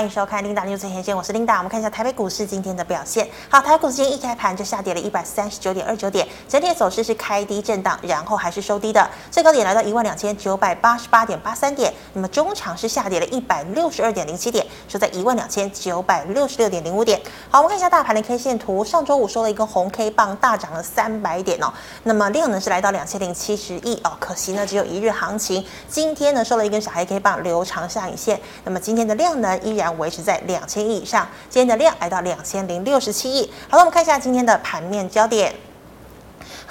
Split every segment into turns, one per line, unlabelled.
欢迎收看 Linda News 最前线，我是 Linda。我们看一下台北股市今天的表现。好，台北股市今天一开盘就下跌了一百三十九点二九点，整体走势是开低震荡，然后还是收低的，最高点来到一万两千九百八十八点八三点。那么中场是下跌了一百六十二点零七点，收在一万两千九百六十六点零五点。好，我们看一下大盘的 K 线图，上周五收了一根红 K 棒，大涨了三百点哦。那么量呢是来到两千零七十亿哦，可惜呢只有一日行情。今天呢收了一根小黑 K 棒，留长下影线。那么今天的量呢依然。维持在两千亿以上，今天的量来到两千零六十七亿。好了，我们看一下今天的盘面焦点。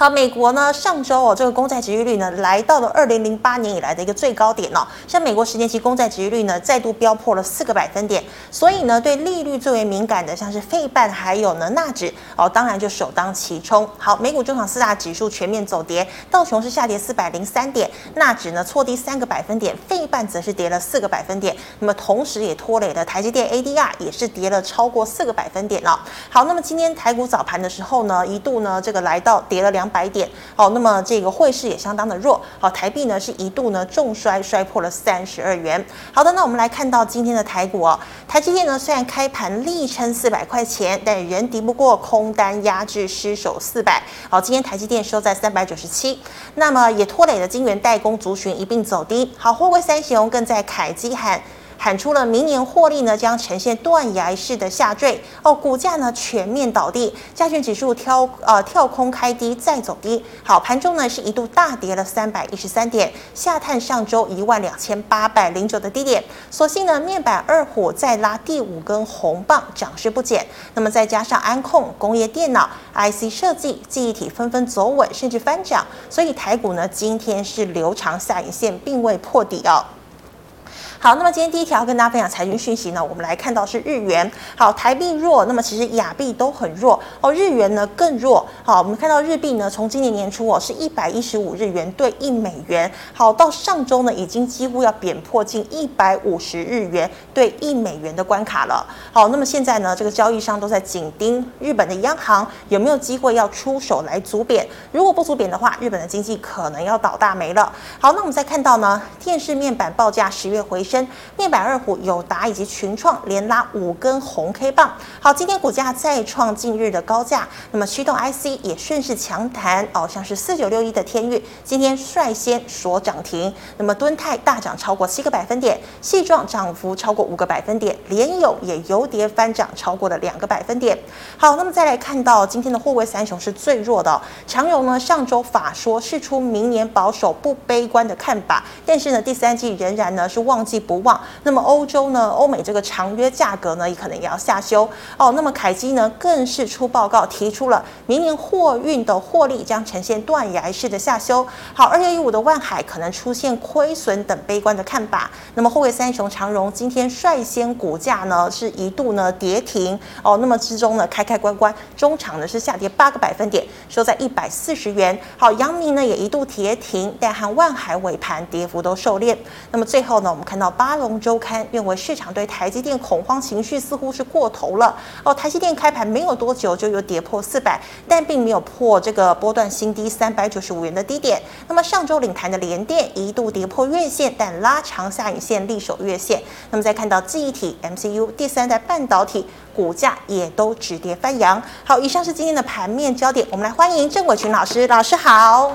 好，美国呢，上周哦，这个公债值利率呢，来到了二零零八年以来的一个最高点哦。像美国十年期公债值利率呢，再度飙破了四个百分点。所以呢，对利率最为敏感的，像是费半还有呢纳指哦，当然就首当其冲。好，美股中场四大指数全面走跌，道琼是下跌四百零三点，纳指呢挫低三个百分点，费半则是跌了四个百分点。那么同时也拖累了台积电 ADR 也是跌了超过四个百分点哦。好，那么今天台股早盘的时候呢，一度呢这个来到跌了两。百点好，那么这个汇市也相当的弱，好，台币呢是一度呢重摔，摔破了三十二元。好的，那我们来看到今天的台股哦，台积电呢虽然开盘力撑四百块钱，但仍敌不过空单压制，失守四百。好，今天台积电收在三百九十七，那么也拖累了晶圆代工族群一并走低。好，货柜三雄更在凯基喊。喊出了明年获利呢将呈现断崖式的下坠。哦，股价呢全面倒地，加权指数跳呃跳空开低再走低，好，盘中呢是一度大跌了三百一十三点，下探上周一万两千八百零九的低点，所幸呢面板二虎再拉第五根红棒，涨势不减，那么再加上安控、工业电脑、IC 设计、记忆体纷纷走稳，甚至翻涨，所以台股呢今天是留长下影线，并未破底哦。好，那么今天第一条跟大家分享财经讯息呢，我们来看到是日元。好，台币弱，那么其实亚币都很弱哦，日元呢更弱。好，我们看到日币呢，从今年年初哦是一百一十五日元兑一美元，好，到上周呢已经几乎要贬破近一百五十日元兑一美元的关卡了。好，那么现在呢，这个交易商都在紧盯日本的央行有没有机会要出手来阻贬，如果不阻贬的话，日本的经济可能要倒大霉了。好，那我们再看到呢，电视面板报价十月回。面板二虎友达以及群创连拉五根红 K 棒，好，今天股价再创近日的高价，那么驱动 IC 也顺势强弹哦，像是四九六一的天运今天率先锁涨停，那么敦泰大涨超过七个百分点，细状涨幅超过五个百分点，联友也由跌翻涨超过了两个百分点。好，那么再来看到今天的货柜三雄是最弱的，长荣呢上周法说释出明年保守不悲观的看法，但是呢第三季仍然呢是旺季。不旺，那么欧洲呢？欧美这个长约价格呢，也可能也要下修哦。那么凯基呢，更是出报告提出了明年货运的获利将呈现断崖式的下修。好，二六一五的万海可能出现亏损等悲观的看法。那么后卫三雄长荣今天率先股价呢是一度呢跌停哦。那么之中呢开开关关，中场呢是下跌八个百分点，收在一百四十元。好，阳明呢也一度跌停，但和万海尾盘跌幅都收敛。那么最后呢，我们看到。巴龙周刊认为，市场对台积电恐慌情绪似乎是过头了哦。台积电开盘没有多久就又跌破四百，但并没有破这个波段新低三百九十五元的低点。那么上周领弹的联电一度跌破月线，但拉长下影线力守月线。那么再看到记忆体、MCU、第三代半导体股价也都止跌翻扬。好，以上是今天的盘面焦点，我们来欢迎郑伟群老师，老师好。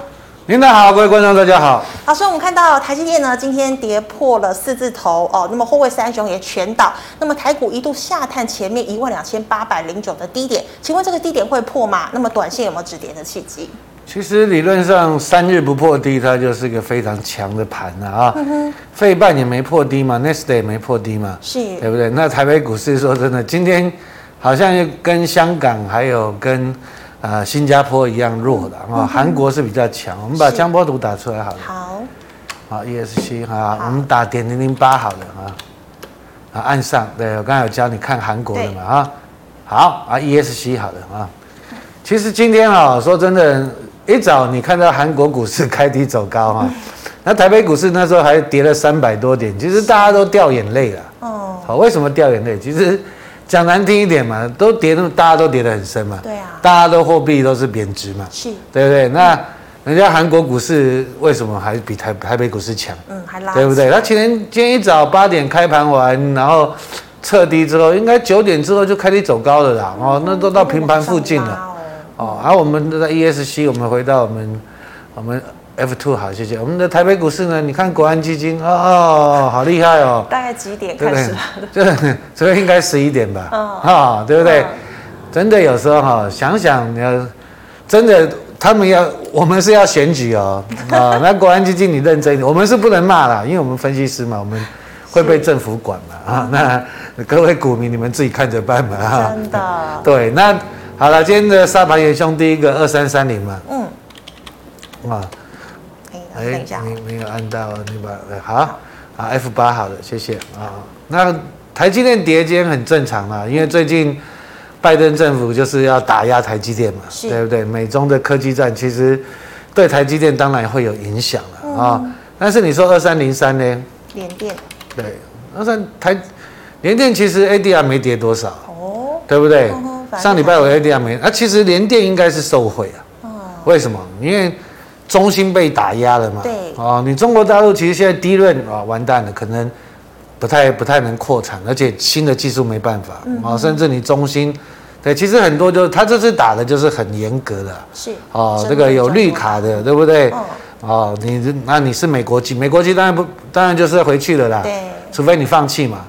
领导好，各位观众大家好。
好，所以，我们看到台积电呢，今天跌破了四字头哦，那么货柜三雄也全倒，那么台股一度下探前面一万两千八百零九的低点，请问这个低点会破吗？那么短线有没有止跌的契机？
其实理论上三日不破低，它就是一个非常强的盘了啊。费半也没破低嘛，Next Day 也没破低嘛，
是，
对不对？那台北股市说真的，今天好像又跟香港还有跟。啊、呃，新加坡一样弱的啊，韩、嗯、国是比较强。我们把江波图打出来好了。
好。
好，ESC 哈，我们打点零零八好了啊。啊，按上，对我刚才有教你看韩国的嘛啊。好啊，ESC 好了啊。其实今天啊，说真的，一早你看到韩国股市开低走高哈，那台北股市那时候还跌了三百多点，其实大家都掉眼泪了。哦。好，为什么掉眼泪？其实。讲难听一点嘛，都跌那么，大家都跌得很深嘛。
对啊。
大家都货币都是贬值嘛。
是。
对不对？那人家韩国股市为什么还比台台北股市强？
嗯，还拉。
对不对？他前天今天一早八点开盘完，然后撤低之后，应该九点之后就开始走高了啦。哦，那都到平盘附近了。哦，而、啊、我们的 ESC，我们回到我们我们 F two 好，谢谢。我们的台北股市呢？你看国安基金哦，哦，好厉害哦。
大概几点开始？
对，这个应该十一点吧。啊、哦哦，对不对？嗯、真的有时候哈、哦，想想你要真的，他们要我们是要选举哦。啊、哦，那国安基金你认真一点，我们是不能骂啦，因为我们分析师嘛，我们。会被政府管嘛？啊，那各位股民，你们自己看着办嘛。哈，
真的。
对，那好了，今天的沙盘元兄第一个二三三零嘛。嗯。啊。哎，你没有按到，你把好，啊 F 八好的，谢谢啊。那台积电跌今天很正常啦，因为最近拜登政府就是要打压台积电嘛，对不对？美中的科技战其实对台积电当然会有影响了啊。但是你说二三零三呢？
联电。
对，二三台联电其实 ADR 没跌多少，哦，对不对？上礼拜我 ADR 没，啊，其实联电应该是受惠啊。哦，为什么？因为中心被打压了嘛。对。哦，你中国大陆其实现在低润啊，完蛋了，可能不太不太能扩产，而且新的技术没办法啊，甚至你中心，对，其实很多就是他这次打的就是很严格的，是。哦，这个有绿卡的，对不对？哦，你那你是美国籍，美国籍当然不，当然就是回去了啦。对，除非你放弃嘛。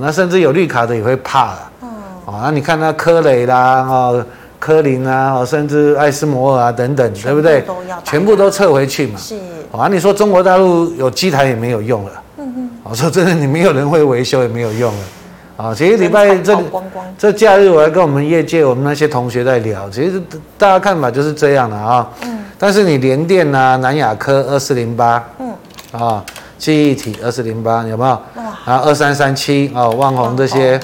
那甚至有绿卡的也会怕了。嗯。哦，那你看那科磊啦，哦，科林啊，哦，甚至艾斯摩尔啊等等，对不对？全部都撤回去嘛。是。啊，你说中国大陆有机台也没有用了。嗯嗯。我说真的，你没有人会维修也没有用了。啊，其实礼拜这这假日我还跟我们业界我们那些同学在聊，其实大家看法就是这样的啊。嗯。但是你联电啊，南亚科二四零八，嗯，啊，记忆体二四零八有没有？啊，二三三七啊，旺宏这些，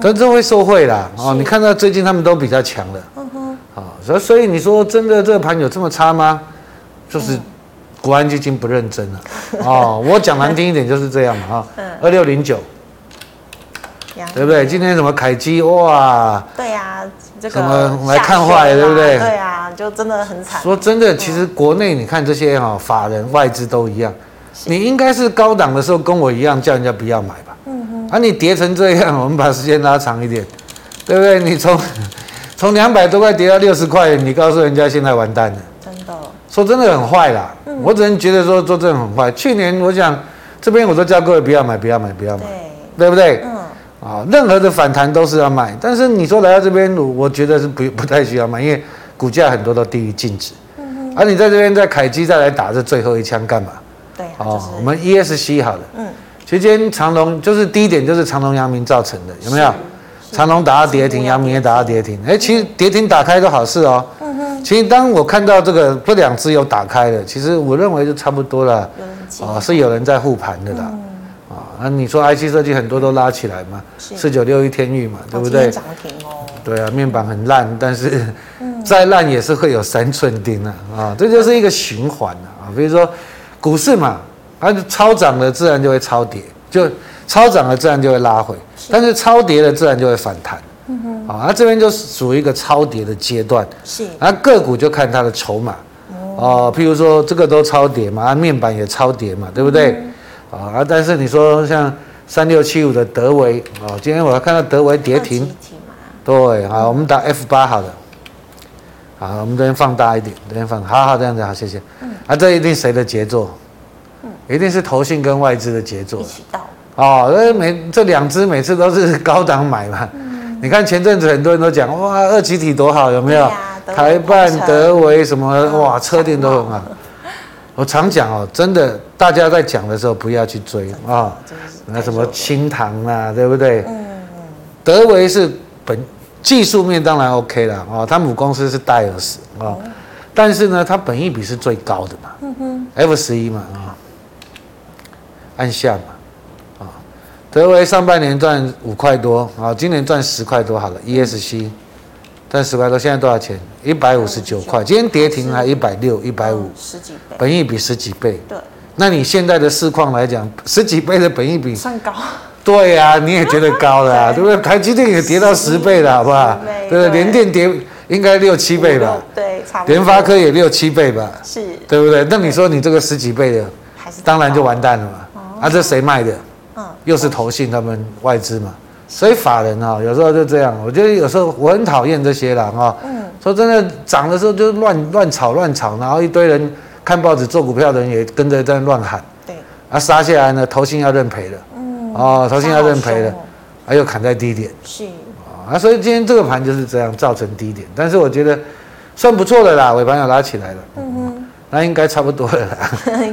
都都会受惠啦。哦，你看到最近他们都比较强了。啊，所以所以你说真的这个盘有这么差吗？就是国安基金不认真了。哦，我讲难听一点就是这样嘛。啊，二六零九，对不对？今天什么凯基哇？对呀。怎么来看坏，对不对？对啊，就真的很惨。说真的，其实国内你看这些哈法人外资都一样，你应该是高档的时候跟我一样叫人家不要买吧。嗯哼。啊，你跌成这样，我们把时间拉长一点，对不对？你从从两百多块跌到六十块，你告诉人家现在完蛋了。真的。说真的很坏啦。我只能觉得说做这种很坏。去年我想这边我都叫各位不要买，不要买，不要买，对不对？嗯。啊，任何的反弹都是要买，但是你说来到这边，我觉得是不不太需要买，因为股价很多都低于净值。嗯哼。而、啊、你在这边在凯基再来打这最后一枪干嘛？对。哦，就是、我们 ESC 好了。嗯。其实今天长隆就是低点，就是长隆、阳明造成的，有没有？长隆打到跌停，阳明也打到跌停。哎，其实跌停打开都好事哦。嗯哼。其实当我看到这个不两只有打开了，其实我认为就差不多了。哦，是有人在护盘的啦。嗯啊，你说 IC 设计很多都拉起来嘛？四九六一天钰嘛，对不对？涨停哦。对啊，面板很烂，但是 再烂也是会有三寸钉啊！啊，这就是一个循环啊。比如说股市嘛，它超涨了自然就会超跌，就超涨了自然就会拉回，但是超跌了自然就会反弹。嗯哼。啊，那这边就属于一个超跌的阶段。是。那个股就看它的筹码。哦。譬如说这个都超跌嘛，啊面板也超跌嘛，对不对？啊，但是你说像三六七五的德维啊，今天我要看到德维跌停，对，好，我们打 F 八好了，好，我们这边放大一点，这边放，好好这样子，好，谢谢。嗯，啊，这一定谁的杰作？嗯，一定是投信跟外资的杰作。一起到。哦，那每这两只每次都是高档买嘛。嗯。你看前阵子很多人都讲哇，二级体多好，有没有？台办、德维什么哇，车店都很好。我常讲哦，真的，大家在讲的时候不要去追啊，那什么清唐啊，对不对？德维是本技术面当然 OK 了哦，他母公司是戴尔斯啊，但是呢，它本益比是最高的嘛，嗯哼，F 十一嘛啊，按下嘛啊，德微上半年赚五块多啊，今年赚十块多好了，ESC。赚十块多，现在多少钱？一百五十九块。今天跌停还一百六、一百五，十几倍，本益比十几倍。对，那你现在的市况来讲，十几倍的本益比算高。对呀、啊，你也觉得高了、啊，对不对？台积电也跌到十倍了，好不好？对不对？联电跌应该六七倍吧？对，差不多。联发科也六七倍吧？是，对不对？那你说你这个十几倍的，当然就完蛋了嘛。啊，这谁卖的？嗯，又是投信他们外资嘛。所以法人啊，有时候就这样。我觉得有时候我很讨厌这些了哈。嗯。说真的，涨的时候就乱乱炒乱炒，然后一堆人看报纸做股票的人也跟着在乱喊。对。啊，杀下来呢，投信要认赔了。嗯。哦，投信要认赔了，还、哦、又砍在低点。是。啊，所以今天这个盘就是这样造成低点，但是我觉得算不错的啦，尾盘要拉起来了。嗯哼。那应该差不多了啦。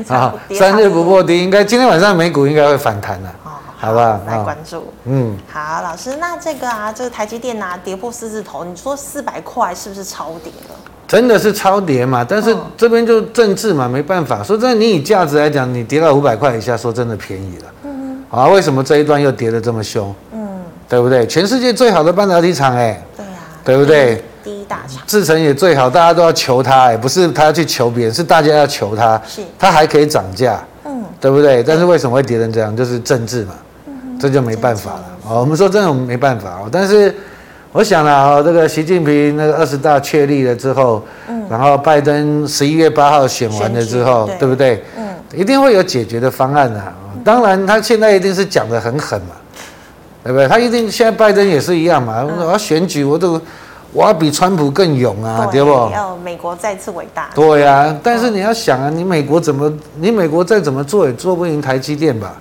啊，三日不破低，应该今天晚上美股应该会反弹了。好不好？来关注。嗯，
好，老师，那这个啊，这个台积电啊，跌破四字头，你说四百块是不是超跌了？
真的是超跌嘛？但是这边就政治嘛，没办法。说真的，你以价值来讲，你跌到五百块以下，说真的便宜了。嗯哼。啊，为什么这一段又跌得这么凶？嗯，对不对？全世界最好的半导体厂，哎，对呀，对不对？
第一大厂。
制程也最好，大家都要求他，哎，不是他要去求别人，是大家要求他。是。它还可以涨价，嗯，对不对？但是为什么会跌成这样？就是政治嘛。这就没办法了哦！我们说真的，我们没办法哦。但是我想了啊，这个习近平那个二十大确立了之后，嗯，然后拜登十一月八号选完了之后，对不对？嗯，一定会有解决的方案的。当然，他现在一定是讲的很狠嘛，对不对？他一定现在拜登也是一样嘛。我要选举，我都我要比川普更勇啊，对不？
要美国再次伟大。
对呀，但是你要想啊，你美国怎么，你美国再怎么做也做不赢台积电吧？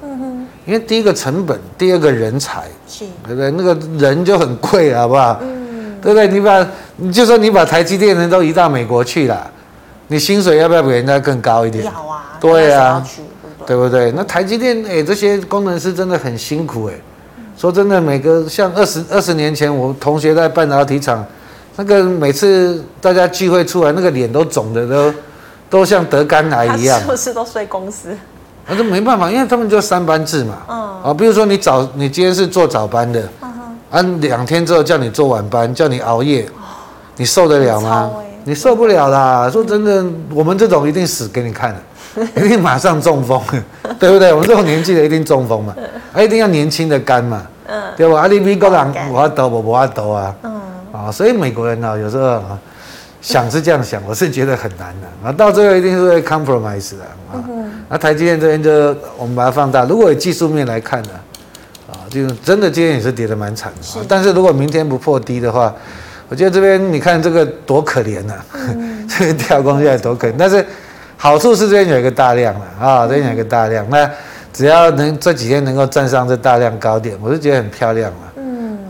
因为第一个成本，第二个人才，是，对不对？那个人就很贵，好不好？嗯，对不对？你把，你就说你把台积电人都移到美国去了，你薪水要不要比人家更高一点？要啊，对啊，对不对？那台积电，哎，这些工程师真的很辛苦，哎。说真的，每个像二十二十年前，我同学在半导体厂，那个每次大家聚会出来，那个脸都肿的都，都像得肝癌一样。
是不是都睡公司？
那就没办法，因为他们就三班制嘛。嗯。啊，比如说你早，你今天是做早班的，嗯哼。啊，两天之后叫你做晚班，叫你熬夜，你受得了吗？你受不了啦！说真的，我们这种一定死给你看的，一定马上中风，对不对？我们这种年纪的一定中风嘛，啊，一定要年轻的肝嘛，嗯，对吧？啊，你美国人我要抖，我不要抖啊，嗯，啊，所以美国人呢，有时候啊。想是这样想，我是觉得很难的啊，到最后一定是会 compromise 的啊。那台积电这边就我们把它放大，如果以技术面来看呢，啊，就真的今天也是跌得蛮惨的啊。但是如果明天不破低的话，我觉得这边你看这个多可怜呐，这个跳空下来多可怜。但是好处是这边有一个大量了啊，这边有一个大量，那只要能这几天能够站上这大量高点，我是觉得很漂亮了。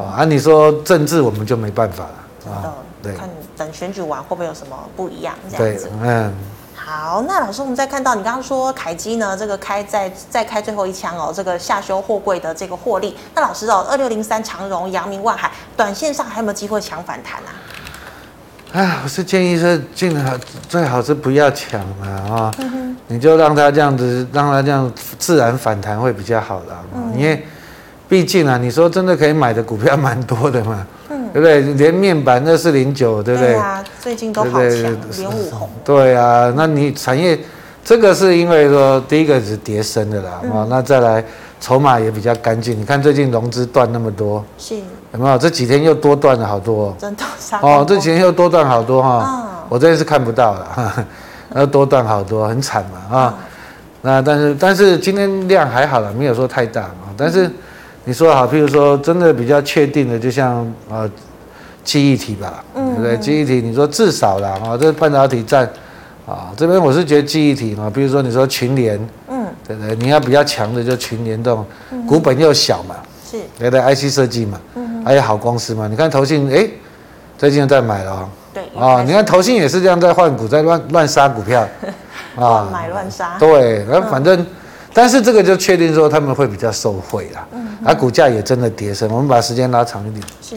嗯，啊，按你说政治我们就没办法了啊，对。
看等选举完会不会有什么不一样？这样子，
嗯，
好，那老师，我们再看到你刚刚说凯基呢，这个开再再开最后一枪哦，这个下修货柜的这个获利。那老师哦，二六零三长荣、阳明、万海，短线上还有没有机会抢反弹啊？
哎，我是建议是尽好最好是不要抢了啊，嗯、你就让它这样子，让它这样自然反弹会比较好的，嗯、因为毕竟啊，你说真的可以买的股票蛮多的嘛。对不对？连面板二四零九，对不对？对啊，
最近都好强，连五红。
对啊，那你产业这个是因为说第一个是跌升的啦，哦，那再来筹码也比较干净。你看最近融资断那么多，是有没有？这几天又多断了好多，真的哦，这几天又多断好多哈。我这边是看不到了，那多断好多，很惨嘛啊。那但是但是今天量还好了，没有说太大啊，但是。你说好，譬如说真的比较确定的，就像呃，记忆体吧，对不对？记忆体，你说至少啦啊，这半导体占啊，这边我是觉得记忆体嘛，比如说你说群联，嗯，对不对？你要比较强的就群联这种，股本又小嘛，是，对不对，IC 设计嘛，嗯，还有好公司嘛，你看投信哎，最近又在买了哦，对，啊，你看投信也是这样在换股，在乱乱杀股票，啊，买乱杀，对，然后反正。但是这个就确定说他们会比较受惠啦，嗯哼，而股价也真的跌升。我们把时间拉长一点，是，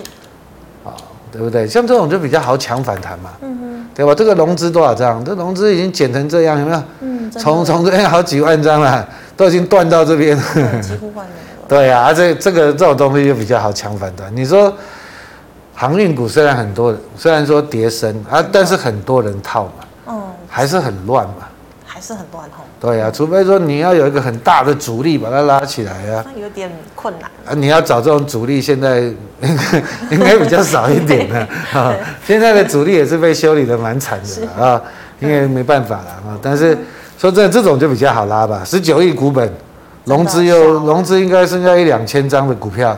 啊，对不对？像这种就比较好抢反弹嘛，嗯哼，对吧？这个融资多少张？这融资已经减成这样，有没有？嗯，从从这边好几万张了，都已经断到这边，几乎换了。对呀，啊，这这个这种东西就比较好抢反弹。你说航运股虽然很多人，虽然说跌升啊，但是很多人套嘛，嗯，还是很乱嘛。
还是很乱吼。
对呀、啊，除非说你要有一个很大的主力把它拉起来啊。
那有点困难。
啊，你要找这种主力，现在应该比较少一点的啊。现在的主力也是被修理的蛮惨的啊，因为没办法了啊。但是说真的，这种就比较好拉吧。十九亿股本，融资又融资应该剩下一两千张的股票，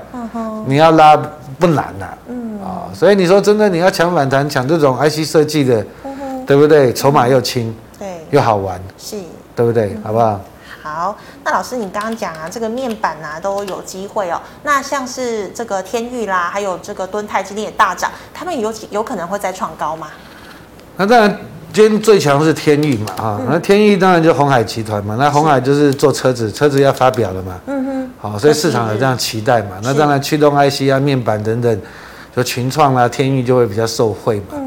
你要拉不难呐、啊，嗯啊，所以你说真的你要抢反弹，抢这种 IC 设计的，嗯、对不对？筹码又轻，对，又好玩，是，对不对？嗯、好不好？
好，那老师你刚刚讲啊，这个面板啊都有机会哦。那像是这个天域啦，还有这个敦泰今天也大涨，他们有有可能会再创高吗？
那当然。今天最强是天域嘛，啊，那天域当然就红海集团嘛，那红海就是做车子，车子要发表了嘛，嗯哼，好，所以市场有这样期待嘛，那当然驱动 IC 啊、面板等等，就群创啊、天域就会比较受惠嘛，嗯，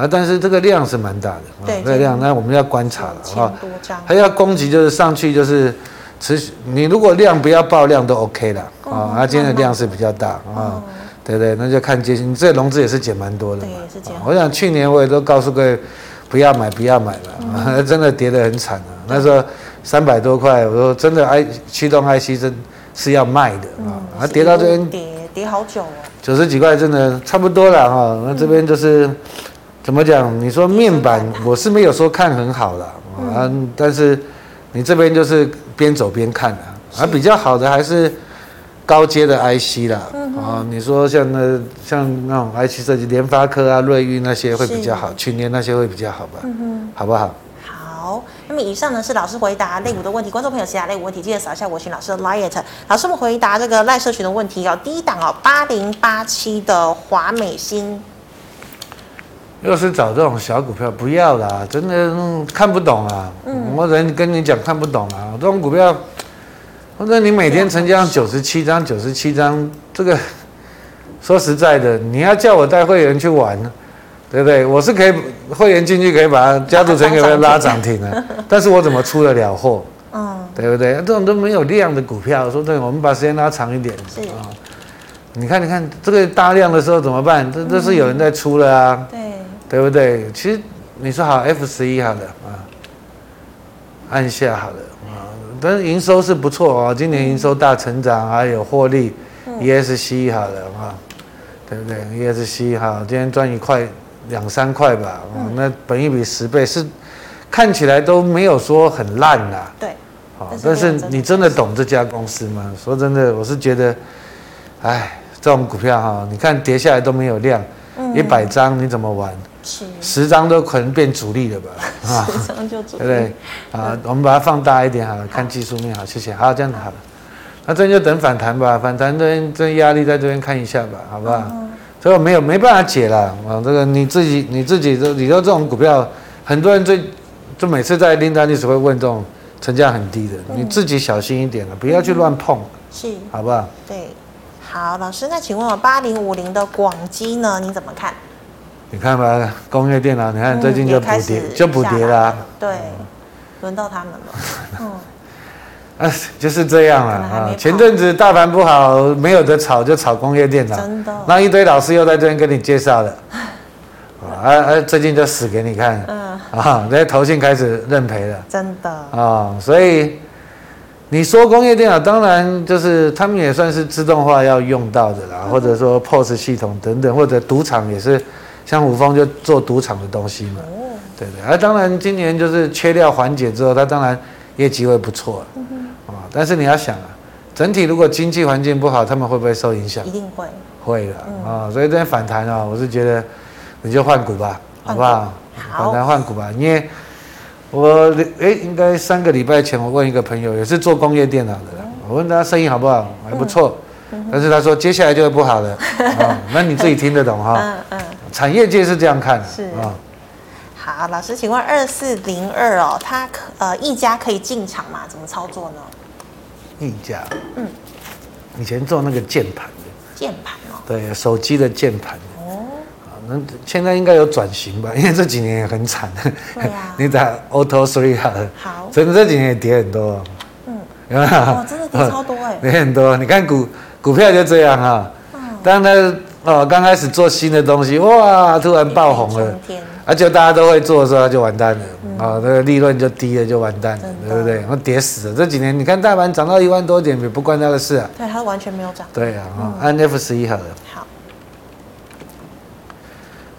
啊，但是这个量是蛮大的，对，这个量，那我们要观察了，哈，还要攻击就是上去就是持续，你如果量不要爆量都 OK 了，啊，它今天的量是比较大啊，对不对？那就看接近，这融资也是减蛮多的对，是减，我想去年我也都告诉各位。不要买，不要买了，嗯、真的跌得很惨啊！那时候三百多块，我说真的，I 驱动 IC 真是要卖的啊！啊、嗯，跌到这边
跌跌好久了，
九十几块真的差不多了哈。那这边就是、嗯、怎么讲？你说面板，我是没有说看很好了啊，嗯、但是你这边就是边走边看啊，是啊，比较好的还是。高阶的 IC 啦，啊、你说像那像那种 IC 设计，联发科啊、瑞昱那些会比较好，去年那些会比较好吧？嗯哼，好不好？
好，那么以上呢是老师回答类股的问题，观众朋友其他类股问题记得扫一下我请老师的 liet。老师们回答这个赖社群的问题哦，第一档哦，八零八七的华美芯，
又是找这种小股票，不要啦，真的、嗯、看不懂啊，嗯，我人跟你讲看不懂啊，这种股票。或者你每天成交九十七张，九十七张，这个说实在的，你要叫我带会员去玩，对不对？我是可以会员进去可以把家族成员给它拉涨停的，但是我怎么出得了货？嗯，对不对？这种都没有量的股票，说对，我们把时间拉长一点是啊。你看，你看这个大量的时候怎么办？这这是有人在出了啊，对，对不对？其实你说好 F 十一好了啊，按下好了啊。但是营收是不错哦，今年营收大成长，还有获利，ESC 好了啊，对不对？ESC 好，今天赚一块两三块吧，嗯，那本一比十倍是看起来都没有说很烂啦，对，好，但是你真的懂这家公司吗？说真的，我是觉得，哎，这种股票哈，你看跌下来都没有量，一百张你怎么玩？十张都可能变主力了吧？啊，十张就主力，对不对？啊，我们把它放大一点好了，看技术面好，谢谢。好，这样子好了。那这就等反弹吧，反弹这边这压力在这边看一下吧，好不好？所以我没有没办法解了啊，这个你自己你自己这，你说这种股票，很多人最就每次在琳达历史会问这种成交很低的，你自己小心一点了，不要去乱碰，是，好不好？
对，好，老师，那请问我八零五零的广基呢？你怎么看？
你看吧，工业电脑，你看最近就补跌，就补跌啦。对，
轮到他们了。嗯，
啊，就是这样了啊。前阵子大盘不好，没有得炒，就炒工业电脑。真的。那一堆老师又在这边跟你介绍了。啊啊，最近就死给你看。嗯。啊，那些投信开始认赔了。真的。啊，所以你说工业电脑，当然就是他们也算是自动化要用到的啦，或者说 POS 系统等等，或者赌场也是。像五峰就做赌场的东西嘛，对对，而当然今年就是缺料缓解之后，它当然业绩会不错啊。但是你要想啊，整体如果经济环境不好，他们会不会受影响？
一定会，
会的啊。所以这边反弹啊，我是觉得你就换股吧，好不好？反弹换股吧，因为我哎，应该三个礼拜前我问一个朋友，也是做工业电脑的，我问他生意好不好，还不错，但是他说接下来就会不好了啊。那你自己听得懂哈？嗯嗯。产业界是这样看的，是啊。哦、
好，老师，请问二四零二哦，它可呃一家可以进场吗？怎么操作呢？
一家，嗯，以前做那个键盘的
键盘哦，
对，手机的键盘哦。那现在应该有转型吧？因为这几年也很惨。对啊。你打 Auto Three 好了。好。真的这几年也跌很多。嗯。有没有？哦，真的跌超多哎。跌很多，你看股股票就这样哈、哦。嗯。当它。哦，刚开始做新的东西，哇，突然爆红了，而且、啊、大家都会做的时候，它就完蛋了，啊、嗯哦，那个利润就低了，就完蛋了，的对不对？我跌死了。这几年你看大盘涨到一万多点，也不关他的事啊。
对，它完全没有涨。
对啊，嗯、按 F 十一好了。好。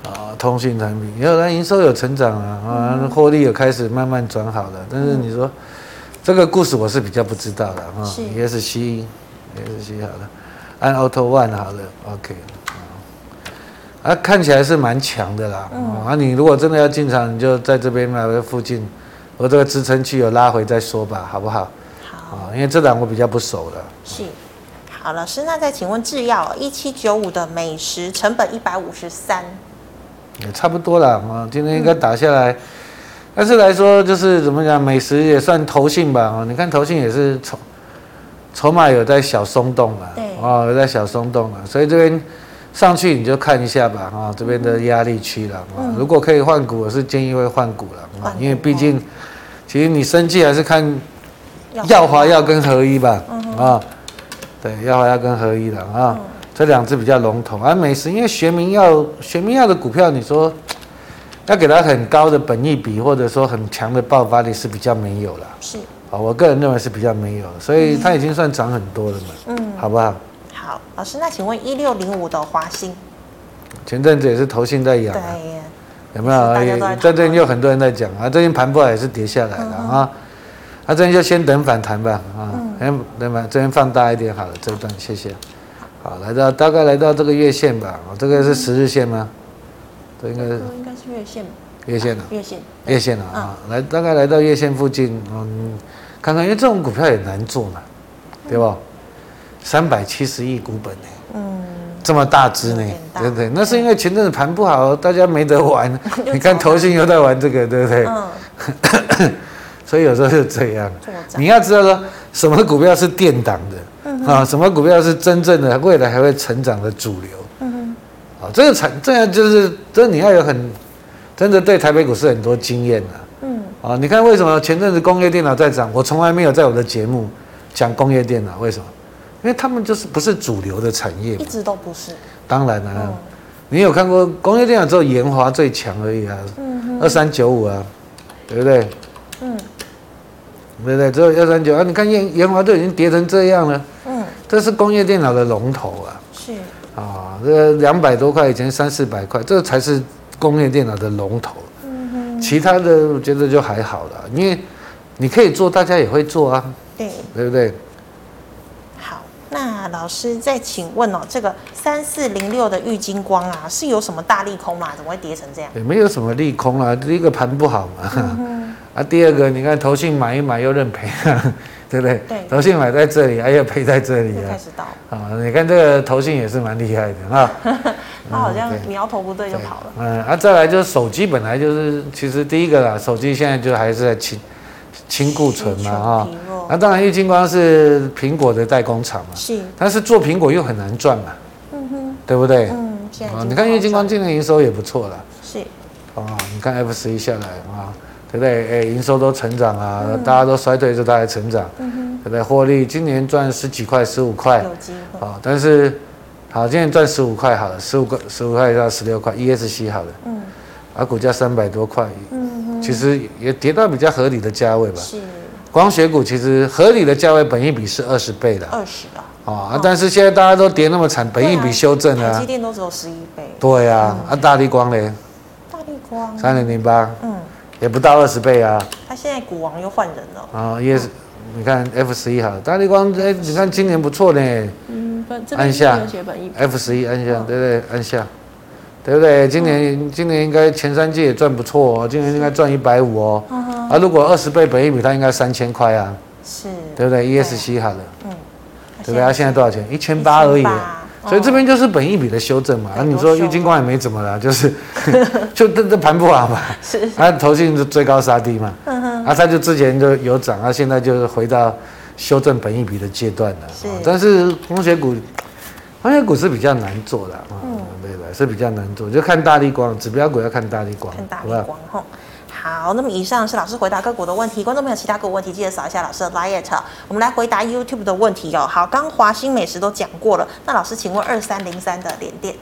啊，通讯产品，有人营收有成长啊，啊，获利有开始慢慢转好了。但是你说、嗯、这个故事我是比较不知道的啊。是。ESC，ESC 好了。按 Auto One 好了，OK。啊，看起来是蛮强的啦。嗯。啊，你如果真的要进场，你就在这边买个附近，我这个支撑区有拉回再说吧，好不好？
好。
啊，因为这档我比较不熟了。
是。好，老师，那再请问制药一七九五的美食成本一百五十三。
也差不多了啊，今天应该打下来。嗯但是来说，就是怎么讲，美食也算投信吧啊！你看投信也是筹筹码有在小松动了，
对，
哦，有在小松动了，所以这边上去你就看一下吧啊，这边的压力区了啊，如果可以换股，我是建议会换股了啊，因为毕竟其实你生计还是看耀华药跟合一吧啊，对，耀华药跟合一的啊，这两只比较龙头，而美食因为学名药学名药的股票，你说。要给它很高的本益比，或者说很强的爆发力是比较没有了。
是，
啊，我个人认为是比较没有，所以它已经算涨很多了嘛。嗯，好不好？
好，老师，那请问一六零五的华兴，
前阵子也是投信在养，
对，
有没有？这阵又很多人在讲啊，最近盘不好也是跌下来了啊。那这边就先等反弹吧，啊，先等反，这边放大一点好了，这一段谢谢。好，来到大概来到这个月线吧，这个是十日线吗？这应该是
应该是月线，
月线了，
月线，
月线了啊！来，大概来到月线附近，嗯，看看，因为这种股票也难做嘛，对吧？三百七十亿股本呢，嗯，这么大只呢，对不对？那是因为前阵子盘不好，大家没得玩。你看投信又在玩这个，对不对？嗯。所以有时候就这样，你要知道说，什么股票是垫档的，啊，什么股票是真正的未来还会成长的主流。嗯啊，这个产这样就是，这你要有很真的对台北股市很多经验的。嗯。啊，你看为什么前阵子工业电脑在涨？我从来没有在我的节目讲工业电脑，为什么？因为他们就是不是主流的产业。
一直都不是。
当然了，嗯、你有看过工业电脑只有研华最强而已啊。嗯。二三九五啊，对不对？嗯。对不对？只有二三九啊，你看研研华都已经跌成这样了。嗯。这是工业电脑的龙头啊。
是。
啊，这两百多块以前三四百块，这才是工业电脑的龙头。嗯哼，其他的我觉得就还好了，因为你可以做，大家也会做啊。对，对不对？
好，那老师再请问哦，这个三四零六的玉金光啊，是有什么大利空吗？怎么会跌成这样？
也没有什么利空啊，第一个盘不好嘛。嗯、啊，第二个你看投信买一买又认赔。对不对？对，投信买在这里，哎呀赔在这里啊！开始倒啊！你看这个投信也是蛮厉害的啊。
他好像苗头不对就跑了。
嗯，啊，再来就是手机本来就是，其实第一个啦，手机现在就还是在清清库存嘛啊。那当然，玉金光是苹果的代工厂嘛。是。但是做苹果又很难赚嘛。嗯哼。对不对？嗯。啊，你看玉金光今年营收也不错了。是。啊，你看 F 十一下来啊。对不对？哎，营收都成长啊，嗯、大家都衰退，就大家成长，嗯、哼对不对？获利今年赚十几块、十五块，有机会。好，但是好，今年赚十五块好了，十五块十五块到十六块，ESC 好了，嗯，啊，股价三百多块，嗯哼，其实也跌到比较合理的价位吧。是。光学股其实合理的价位，本益比是二十倍的。二十啊。啊，但是现在大家都跌那么惨，本益比修正啊。
台积电都只有十一倍。
对啊，嗯、啊，大力光嘞？
大力光。
三零零八。嗯。也不到二十倍啊！
他现在股王又换人了
啊！也是，你看 F 十一好，大力光哎，你看今年不错呢。嗯，按下 F 十一按下，对不对？按下，对不对？今年今年应该前三季也赚不错哦，今年应该赚一百五哦。啊，如果二十倍本益比，它应该三千块啊。是，对不对？ESC 好了，嗯，对不对？它现在多少钱？一千八而已。所以这边就是本益比的修正嘛，啊，你说玉金光也没怎么了，就是 就这这盘不好嘛，是，啊，投信是追高杀低嘛，啊，它就之前就有涨，啊，现在就是回到修正本益比的阶段了，是，但是光学股，光学股是比较难做的，嗯，是比较难做，就看大力光，指标股要看大力光，
看大力光，哈。好，那么以上是老师回答个股的问题，观众朋友其他个股问题记得扫一下老师的 LINE。我们来回答 YouTube 的问题哦。好，刚华兴美食都讲过了，那老师请问二三零三的联电，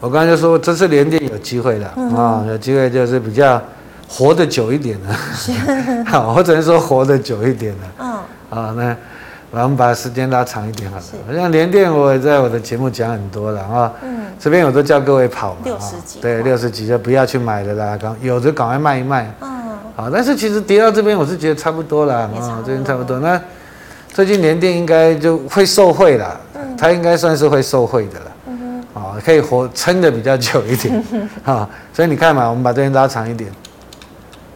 我刚才就说这次联电有机会的啊、嗯哦，有机会就是比较活得久一点的，好，我只能说活得久一点的，嗯，啊、哦，那。我们把时间拉长一点好了，好像联电我也在我的节目讲很多了啊，嗯，这边我都叫各位跑嘛，六十几，对，六十几就不要去买了啦，刚有的赶快卖一卖，嗯，好，但是其实跌到这边我是觉得差不多了啊，这边差不多，那最近联电应该就会受惠了，嗯。它应该算是会受惠的了。嗯哼，啊，可以活撑的比较久一点，啊，所以你看嘛，我们把这边拉长一点，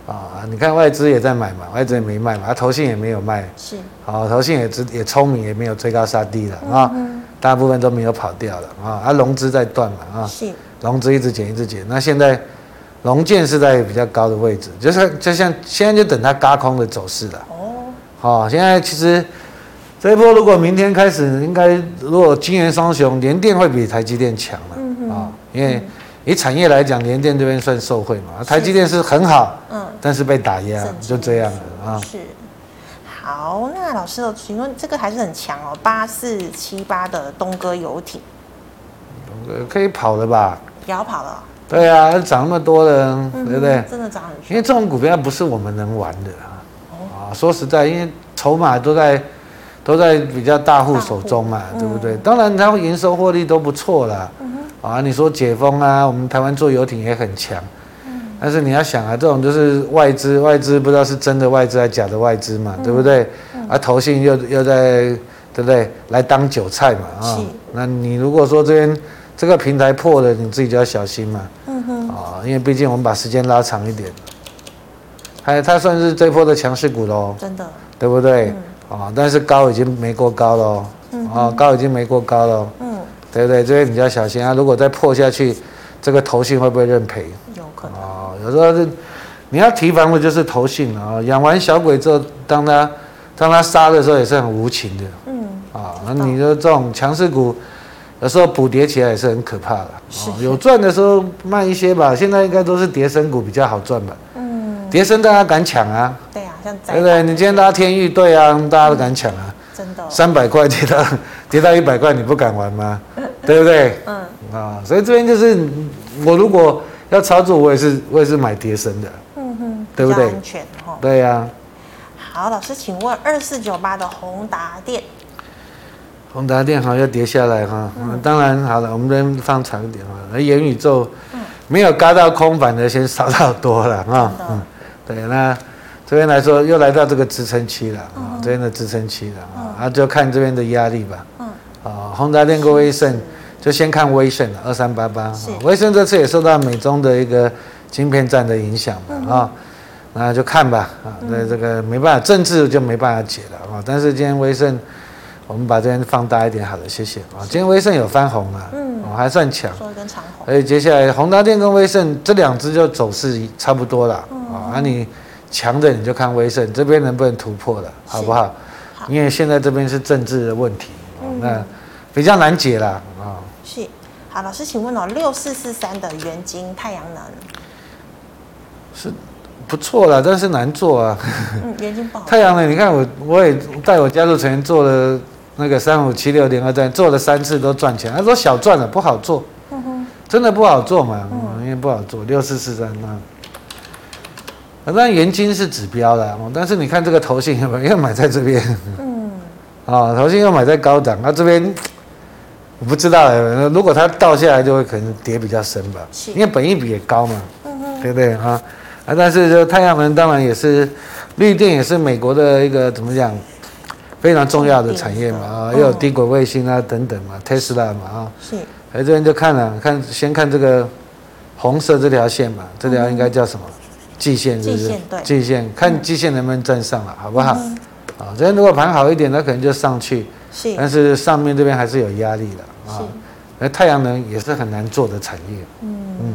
啊，你看外资也在买嘛，外资也没卖嘛，它投信也没有卖，是，好，投信也知也聪明，也没有追高杀低了啊，大部分都没有跑掉了啊，啊，融资在断嘛，啊，是，融资一直减一直减，那现在。龙建是在比较高的位置，就是就像现在就等它轧空的走势了。哦，好，现在其实这一波如果明天开始，应该如果晶圆双雄，联电会比台积电强了。啊，因为以产业来讲，联电这边算受惠嘛，台积电是很好，嗯，但是被打压，就这样了啊。是。
好，那老师，请问这个还是很强哦，八四七八的东哥游艇。
东哥可以跑了吧？
要跑了。
对啊，涨那么多的，嗯、对不对？
真的涨很。
因为这种股票不是我们能玩的啊！啊，说实在，因为筹码都在都在比较大户手中嘛，对不对？嗯、当然，它营收获利都不错啦。嗯、哼啊，你说解封啊，我们台湾做游艇也很强。嗯、但是你要想啊，这种就是外资，外资不知道是真的外资还是假的外资嘛，嗯、对不对？嗯、啊，投信又又在，对不对？来当韭菜嘛啊！是那你如果说这边。这个平台破了，你自己就要小心嘛。嗯哼。啊，因为毕竟我们把时间拉长一点，还它算是这波的强势股喽。真的。对不对？嗯、啊，但是高已经没过高了。嗯哼。啊，高已经没过高了。嗯。对不对？这边你要小心啊！如果再破下去，这个投信会不会认赔？有可能。哦，有时候是你要提防的就是投信啊。养完小鬼之后，当他当他杀的时候也是很无情的。嗯。啊，那你说这种强势股。有时候补跌起来也是很可怕的，是哦、有赚的时候慢一些吧。现在应该都是跌升股比较好赚吧。嗯，跌升大家敢抢啊？对啊，像对不对？你今天拉天域，对啊，大家都敢抢啊。嗯、真的。三百块跌到跌到一百块，你不敢玩吗？对不对？嗯。啊，所以这边就是我如果要操作，我也是我也是买跌身的。嗯哼。对不对？安全哈。对呀、啊。
好，老师，请问二四九八的宏达电。
宏达电好要跌下来哈，嗯、当然好了，我们这边放长一点哈。那元宇宙没有嘎到空板的，先少到多了啊。嗯，对，那这边来说又来到这个支撑期了啊，嗯、这边的支撑期了啊，那、嗯、就看这边的压力吧。嗯。啊，宏达电跟威盛，是就先看威盛二三八八。是。威盛这次也受到美中的一个晶片战的影响嘛啊，嗯、那就看吧啊，那这个没办法，政治就没办法解了啊。但是今天威盛。我们把这边放大一点，好了，谢谢啊。今天威盛有翻红啊，嗯，还算强。说一根长红。所以接下来宏达电跟威盛这两只就走势差不多了啊。那你强的你就看威盛这边能不能突破了，好不好？因为现在这边是政治的问题，那比较难解了啊。
是，好，老师，请问哦，六四四三的元晶太阳能
是不错了，但是难做啊。
嗯，元晶不好。
太阳能，你看我我也带我家族成员做了。那个三五七六零二战做了三次都赚钱，他说小赚了不好做，真的不好做嘛？嗯，因为不好做。六四四三那，反正元晶是指标的，但是你看这个头信有没有又买在这边？嗯，啊，投信又买在高档，那这边我不知道，如果它倒下来就会可能跌比较深吧，因为本益比也高嘛，对不对啊？啊，但是就太阳能当然也是绿电，也是美国的一个怎么讲？非常重要的产业嘛啊，又有低轨卫星啊等等嘛，，Tesla 嘛啊，是，哎这边就看了看，先看这个红色这条线嘛，这条应该叫什么？季线是不是？季线，看季线能不能站上了，好不好？啊，这边如果盘好一点，那可能就上去，是，但是上面这边还是有压力的啊。那太阳能也是很难做的产业。嗯嗯，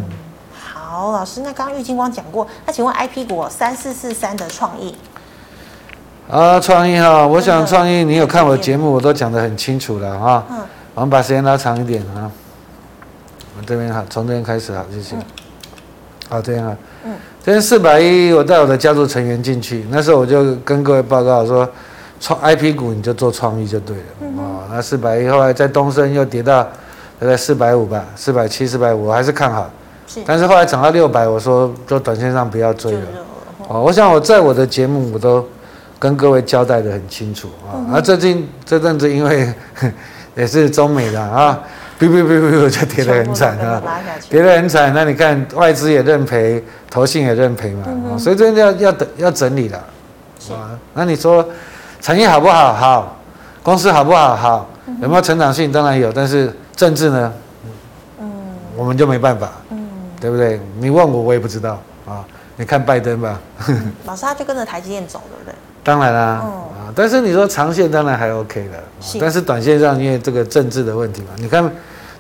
好，老师，那刚刚玉金光讲过，那请问 IP 股三四四三的创意。
啊，创意哈，我想创意，你有看我的节目，我都讲得很清楚了哈。嗯。我们把时间拉长一点啊。我们这边好，从这边开始好，谢谢。好，这样啊。嗯。这边四百一，我带我的家族成员进去，那时候我就跟各位报告说，创 IP 股你就做创意就对了。哦。那四百一后来在东升又跌到大概四百五吧，四百七、四百五，我还是看好。是。但是后来涨到六百，我说就短线上不要追了。哦。我想我在我的节目我都。跟各位交代得很清楚啊，啊，最近这阵子因为 也是中美的啊，哔哔哔哔就跌得很惨啊，跌得很惨。那你看外资也认赔，投信也认赔嘛，所以这边要要等要整理了啊。那你说产业好不好？好，公司好不好？好，有没有成长性？当然有，但是政治呢？嗯，我们就没办法，嗯，对不对？你问我，我也不知道啊。你看拜登吧，
老师他就跟着台积电走，对不对？
当然啦，啊，但是你说长线当然还 OK 的，但是短线上因为这个政治的问题嘛，你看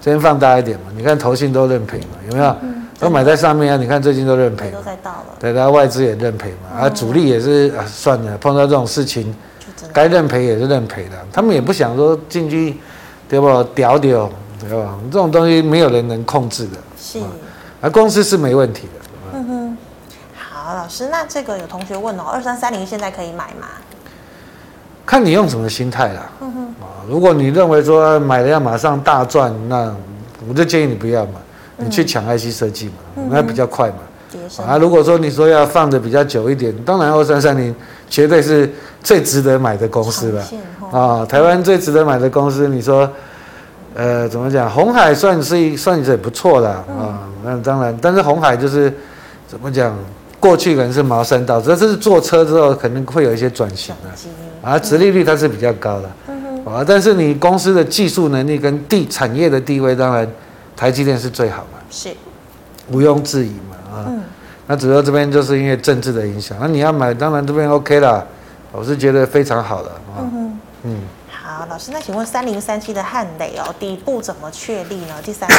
这边放大一点嘛，你看投信都认赔嘛，有没有？嗯、都买在上面啊，你看最近都认赔，
都在倒了，
对，然后外资也认赔嘛，啊，主力也是啊，算了，碰到这种事情，该认赔也是认赔的，他们也不想说进去，对不？屌屌，对吧？这种东西没有人能控制的，是，而公司是没问题的。
嗯哼，好老师，那这个有同学问哦，二三三零现在可以买吗？
看你用什么心态啦。啊，如果你认为说买了要马上大赚，那我就建议你不要嘛，你去抢 IC 设计嘛，嗯、那比较快嘛。啊，如果说你说要放的比较久一点，当然二三三零绝对是最值得买的公司了。啊，台湾最值得买的公司，你说，呃，怎么讲？红海算是算是不错的啊。那当然，但是红海就是怎么讲？过去可能是茅山道，这是坐车之后可能会有一些转型的，啊，殖利率它是比较高的，啊，但是你公司的技术能力跟地产业的地位，当然台积电是最好嘛，是，毋庸置疑嘛，啊，那主要这边就是因为政治的影响，那你要买，当然这边 OK 啦，我是觉得非常好的，啊，嗯，
好，老师，那请问三零三七的汉磊哦，底部怎么确立呢？第三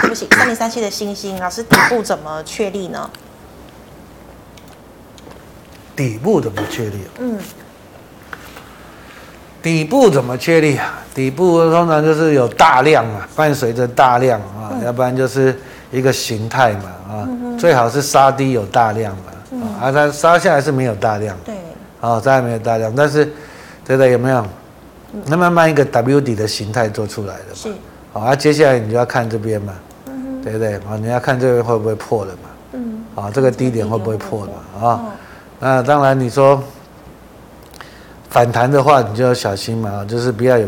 对不起，三零三七的星星，老师底部怎么确立呢？
底部怎么确立？嗯，底部怎么确立啊？底部通常就是有大量嘛，伴随着大量啊，嗯、要不然就是一个形态嘛啊，嗯、最好是杀低有大量嘛，嗯、啊，它杀下来是没有大量，对，啊，杀下来没有大量，但是对的有没有？那慢慢一个 W 底的形态做出来的嘛，是，好，啊，接下来你就要看这边嘛，嗯、对不对？啊，你要看这边会不会破了嘛，嗯，啊，这个低点会不会破了嘛，啊？那当然，你说反弹的话，你就要小心嘛，就是不要有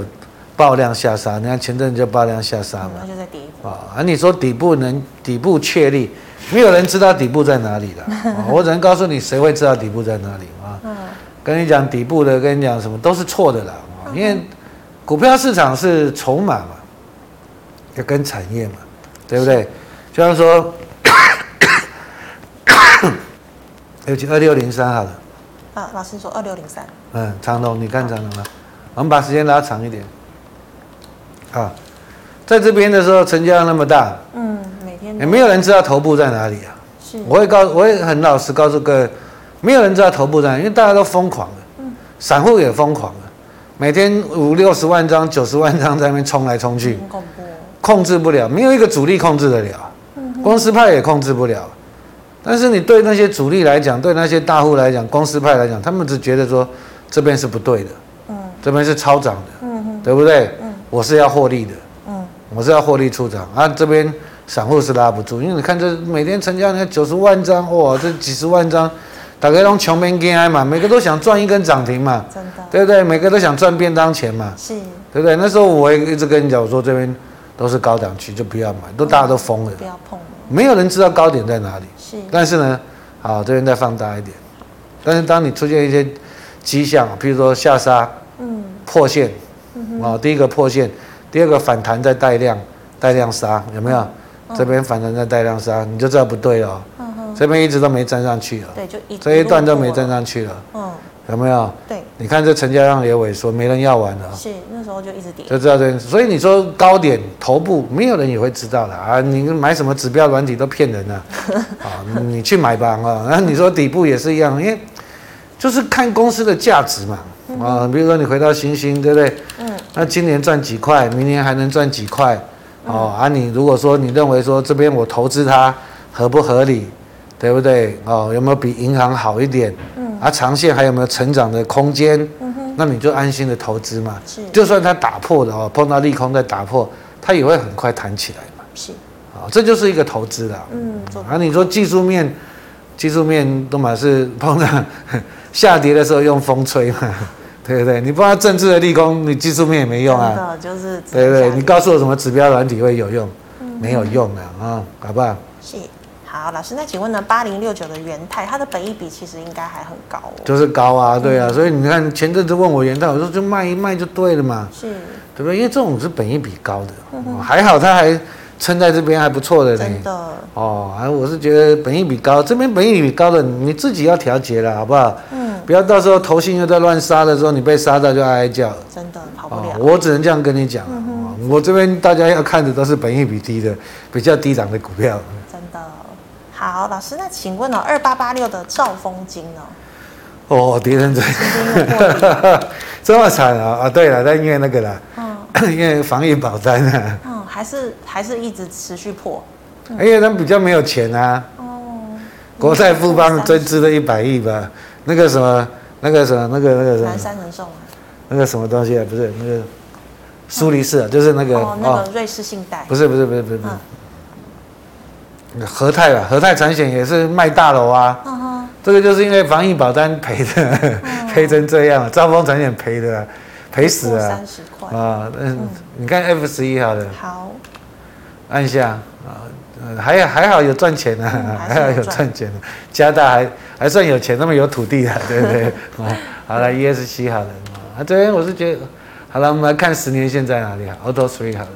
爆量下杀。你看前阵子就爆量下杀嘛，那就在底部啊。啊，你说底部能底部确立，没有人知道底部在哪里了。我只能告诉你，谁会知道底部在哪里啊？跟你讲底部的，跟你讲什么都是错的啦。因为股票市场是筹码嘛，要跟产业嘛，对不对？就像说。尤其二六零三好了，
啊，老师说二六零三，
嗯，长龙，你看长龙了，我们把时间拉长一点，啊，在这边的时候成交量那么大，嗯，每天也没有人知道头部在哪里啊，是，我会告，我会很老实告诉各位，没有人知道头部在哪里，因为大家都疯狂了，嗯，散户也疯狂了，每天五六十万张、九十万张在那边冲来冲去。恐怖，控制不了，没有一个主力控制得了，嗯，公司派也控制不了。但是你对那些主力来讲，对那些大户来讲，公司派来讲，他们只觉得说这边是不对的，嗯，这边是超涨的，嗯哼，对不对？嗯，我是要获利的，嗯，我是要获利出场啊，这边散户是拉不住，因为你看这每天成交那九十万张，哇，这几十万张，大家都穷兵霉嘛，每个都想赚一根涨停嘛，真的，对不对？每个都想赚便当钱嘛，是，对不对？那时候我也一直跟你讲，我说这边都是高档区，就不要买，都大家都疯了，不要碰。没有人知道高点在哪里，是，但是呢，好，这边再放大一点，但是当你出现一些迹象，比如说下杀，嗯，破线，第一个破线，第二个反弹再带量，带量杀，有没有？嗯、这边反弹再带量杀，你就知道不对了，这边一直都没站上去了，对，就一这一段都没站上去了，嗯。有没有？对，你看这成交量也萎缩，没人要玩了。
是，那时候就一直跌。
就知道这件事，所以你说高点头部，没有人也会知道的啊！你买什么指标软体都骗人啊！啊，你去买吧啊！那你说底部也是一样，因为就是看公司的价值嘛啊！比如说你回到星星，对不对？嗯。那今年赚几块，明年还能赚几块？哦啊！你如果说你认为说这边我投资它合不合理，对不对？哦，有没有比银行好一点？啊，长线还有没有成长的空间？嗯哼，那你就安心的投资嘛。是，就算它打破的哦，碰到利空再打破，它也会很快弹起来嘛。是，啊，这就是一个投资啦。嗯，啊，你说技术面，技术面都嘛是碰到 下跌的时候用风吹嘛，对不对？你不知道政治的利空，你技术面也没用啊。就是对不对？你告诉我什么指标软体会有用？没有用的啊，好不好？是。
好，老师，那请问呢？八零六九的元泰，它的本益比其实应该还很高哦。
就是高啊，对啊，嗯、所以你看前阵子问我元泰，我说就卖一卖就对了嘛。是。对不对？因为这种是本益比高的，嗯、还好它还撑在这边还不错的呢。
真的
哦，啊，我是觉得本益比高，这边本益比高的你自己要调节了，好不好？嗯，不要到时候投信又在乱杀的时候，你被杀到就哀哀叫。
真的跑不了。
哦、我只能这样跟你讲、我这边大家要看的都是本益比低的、比较低档的股票。
真的。好，老师，那请问哦，二八八六的兆丰金呢？
哦，跌成这样，这么惨啊！啊，对了，但因为那个啦，嗯，因为防疫保单啊，
嗯，还是还是一直持续破，
因为他们比较没有钱啊。哦，国泰富邦增资了一百亿吧？那个什么，那个什么，那个那个什么，
南山人寿啊，
那个什么东西啊？不是那个苏黎世啊，就是那个
哦，那个瑞士信贷，
不是不是不是不是，和泰吧？和泰产险也是卖大楼啊。这个就是因为防疫保单赔的，赔、嗯、成这样，招丰产险赔的，赔死了。三十块。啊，嗯，你看 F 十一好了，
好，
按下啊，还还好有赚钱呢、啊嗯，还好有赚钱的，加大还还算有钱，那么有土地啊，对不对？啊，好了，ESC 好了，啊，这边我是觉得，好了，我们来看十年线在哪里，Auto Three 好了，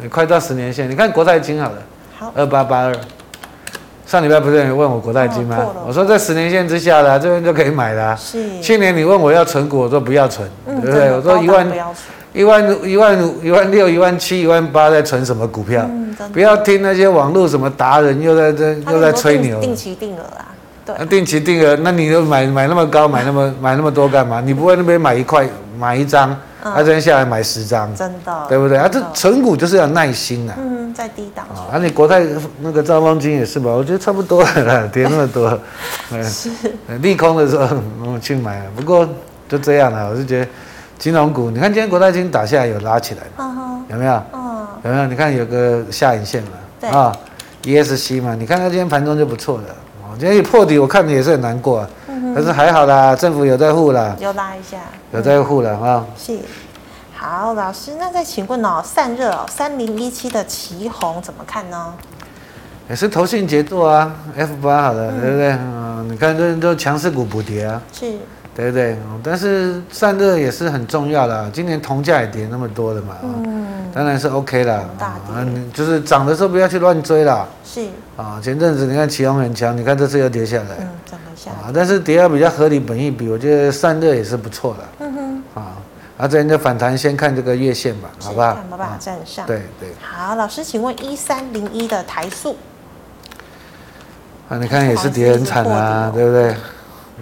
好，Auto，
啊，快到十年线，你看国泰金好了，
好，
二八八二。上礼拜不是有问我国泰金吗？哦、我说在十年线之下的、啊、这边就可以买了、啊。是。去年你问我要存股，我说不要存，嗯、对不对？我说一万一万一万五一万六一万七一万八在存什么股票？嗯、不要听那些网络什么达人又在这又在吹牛。
定期定额啊，对。
那定期定额，那你就买买那么高，买那么买那么多干嘛？你不会那边买一块买一张？他这边下来买十张，
真的，
对不对？啊，这存股就是要耐心呐。
嗯，在低档。
啊，你国泰那个兆丰金也是吧？我觉得差不多了，跌那么多。是。利空的时候我去买，不过就这样了。我是觉得金融股，你看今天国泰金打下来有拉起来，有没有？嗯。有没有？你看有个下影线嘛？对。啊，ESC 嘛，你看它今天盘中就不错了。哦，今天一破底，我看你也是很难过。但是还好啦，政府有在护啦，
有拉一下，
有在护了啊。
是，好，老师，那再请问哦，散热哦，三零一七的奇红怎么看呢？
也是投信杰作啊，F 八好的，对不对？嗯，你看这都强势股补跌啊，
是，
对不对？但是散热也是很重要的，今年铜价也跌那么多了嘛，嗯，当然是 OK 啦，啊，就是涨的时候不要去乱追啦。是，啊，前阵子你看奇红很强，你看这次又跌下来，嗯。啊，但是跌到比较合理本益比，我觉得散热也是不错的。嗯哼。啊，啊这边就反弹，先看这个月线吧，好不好？
看办法站上。
对对。
好，老师，请问一三零一的台塑。
啊，你看也是跌很惨啊，对不对？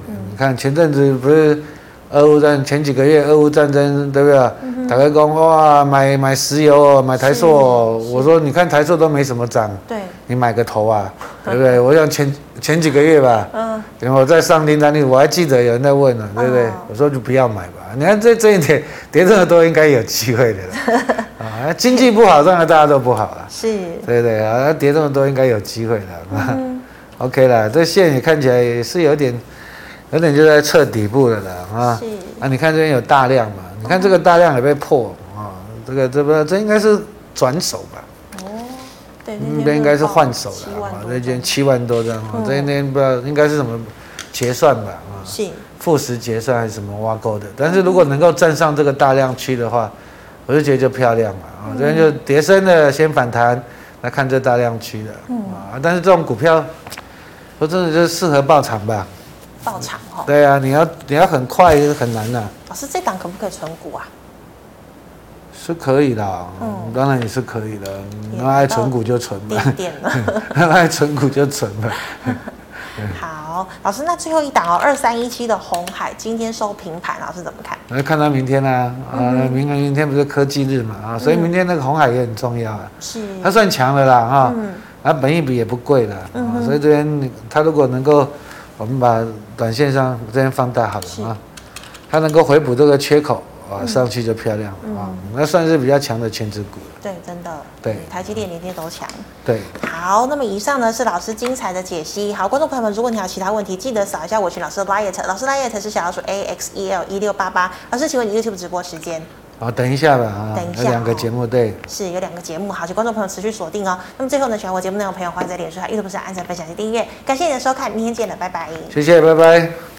嗯。你看前阵子不是俄乌战前几个月俄乌战争，对不对？嗯、打开工哇，买买石油，买台塑，我说你看台塑都没什么涨。对。你买个头啊，对不对？我想前前几个月吧，嗯，然后我在上订单里，我还记得有人在问呢，对不对？我说就不要买吧。你看这这一点跌这么多，应该有机会的了。啊，经济不好，当然大家都不好了。是，对对啊，跌这么多，应该有机会的。嗯，OK 了，这线也看起来也是有点，有点就在测底部了的啊。是啊，你看这边有大量嘛？你看这个大量也被破啊，这个这不这应该是转手吧？那边应该是换手了啊，那间七万多张啊，这边不知道应该是什么结算吧啊，是复时结算还是什么挖沟的？但是如果能够站上这个大量区的话，我就觉得就漂亮了啊。这边就跌升的先反弹，来看这大量区的啊。但是这种股票，说真的就是适合爆场吧？
抱长哈？
对啊，你要你要很快也是很难的。
老师，这档可不可以存股啊？
是可以的，嗯，当然也是可以的。你 爱存股就存吧，爱存股就存吧。
好，老师，那最后一档哦，二三一七的红海今天收平盘，老师怎么看？
那看到明天呢？啊，明天明天不是科技日嘛？啊，所以明天那个红海也很重要啊。是，它算强的啦，哈，它本益比也不贵的，所以这边它如果能够，我们把短线上这边放大好了啊，它能够回补这个缺口。啊，上去就漂亮了啊！那算是比较强的权值股。
对，真的。对，台积电联电都强。
对。
好，那么以上呢是老师精彩的解析。好，观众朋友们，如果你有其他问题，记得扫一下我群老师的 LINE，老师 LINE 是小老鼠 A X E L 一六八八。老师，请问你 YouTube 直播时间？
好，等一下吧啊。等一下。有两个节目，对。
是有两个节目，好，请观众朋友持续锁定哦。那么最后呢，喜欢我节目内容的朋友，欢迎在脸书和 YouTube 上按赞、分享及订阅。感谢你的收看，明天见了，拜拜。
谢谢，拜拜。